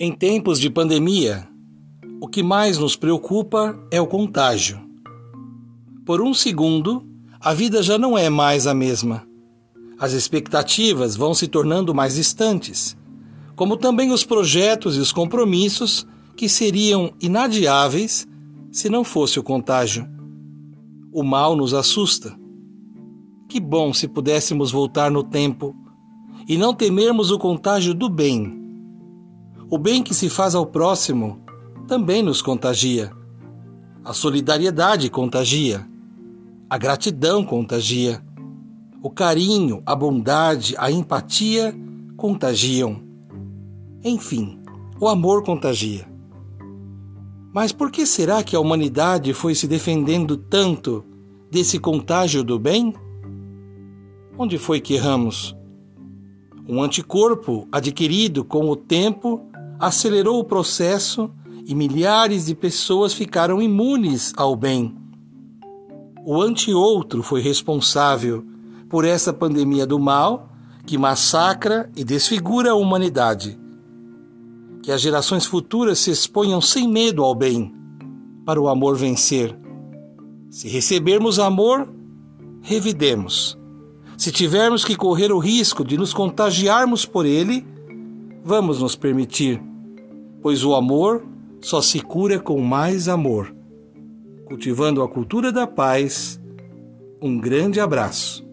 Em tempos de pandemia, o que mais nos preocupa é o contágio. Por um segundo, a vida já não é mais a mesma. As expectativas vão se tornando mais distantes, como também os projetos e os compromissos que seriam inadiáveis se não fosse o contágio. O mal nos assusta. Que bom se pudéssemos voltar no tempo e não temermos o contágio do bem o bem que se faz ao próximo também nos contagia. A solidariedade contagia. A gratidão contagia. O carinho, a bondade, a empatia contagiam. Enfim, o amor contagia. Mas por que será que a humanidade foi se defendendo tanto desse contágio do bem? Onde foi que erramos? Um anticorpo adquirido com o tempo acelerou o processo e milhares de pessoas ficaram imunes ao bem. O anti-outro foi responsável por essa pandemia do mal que massacra e desfigura a humanidade. Que as gerações futuras se exponham sem medo ao bem, para o amor vencer. Se recebermos amor, revidemos. Se tivermos que correr o risco de nos contagiarmos por ele, vamos nos permitir pois o amor só se cura com mais amor. Cultivando a cultura da paz, um grande abraço.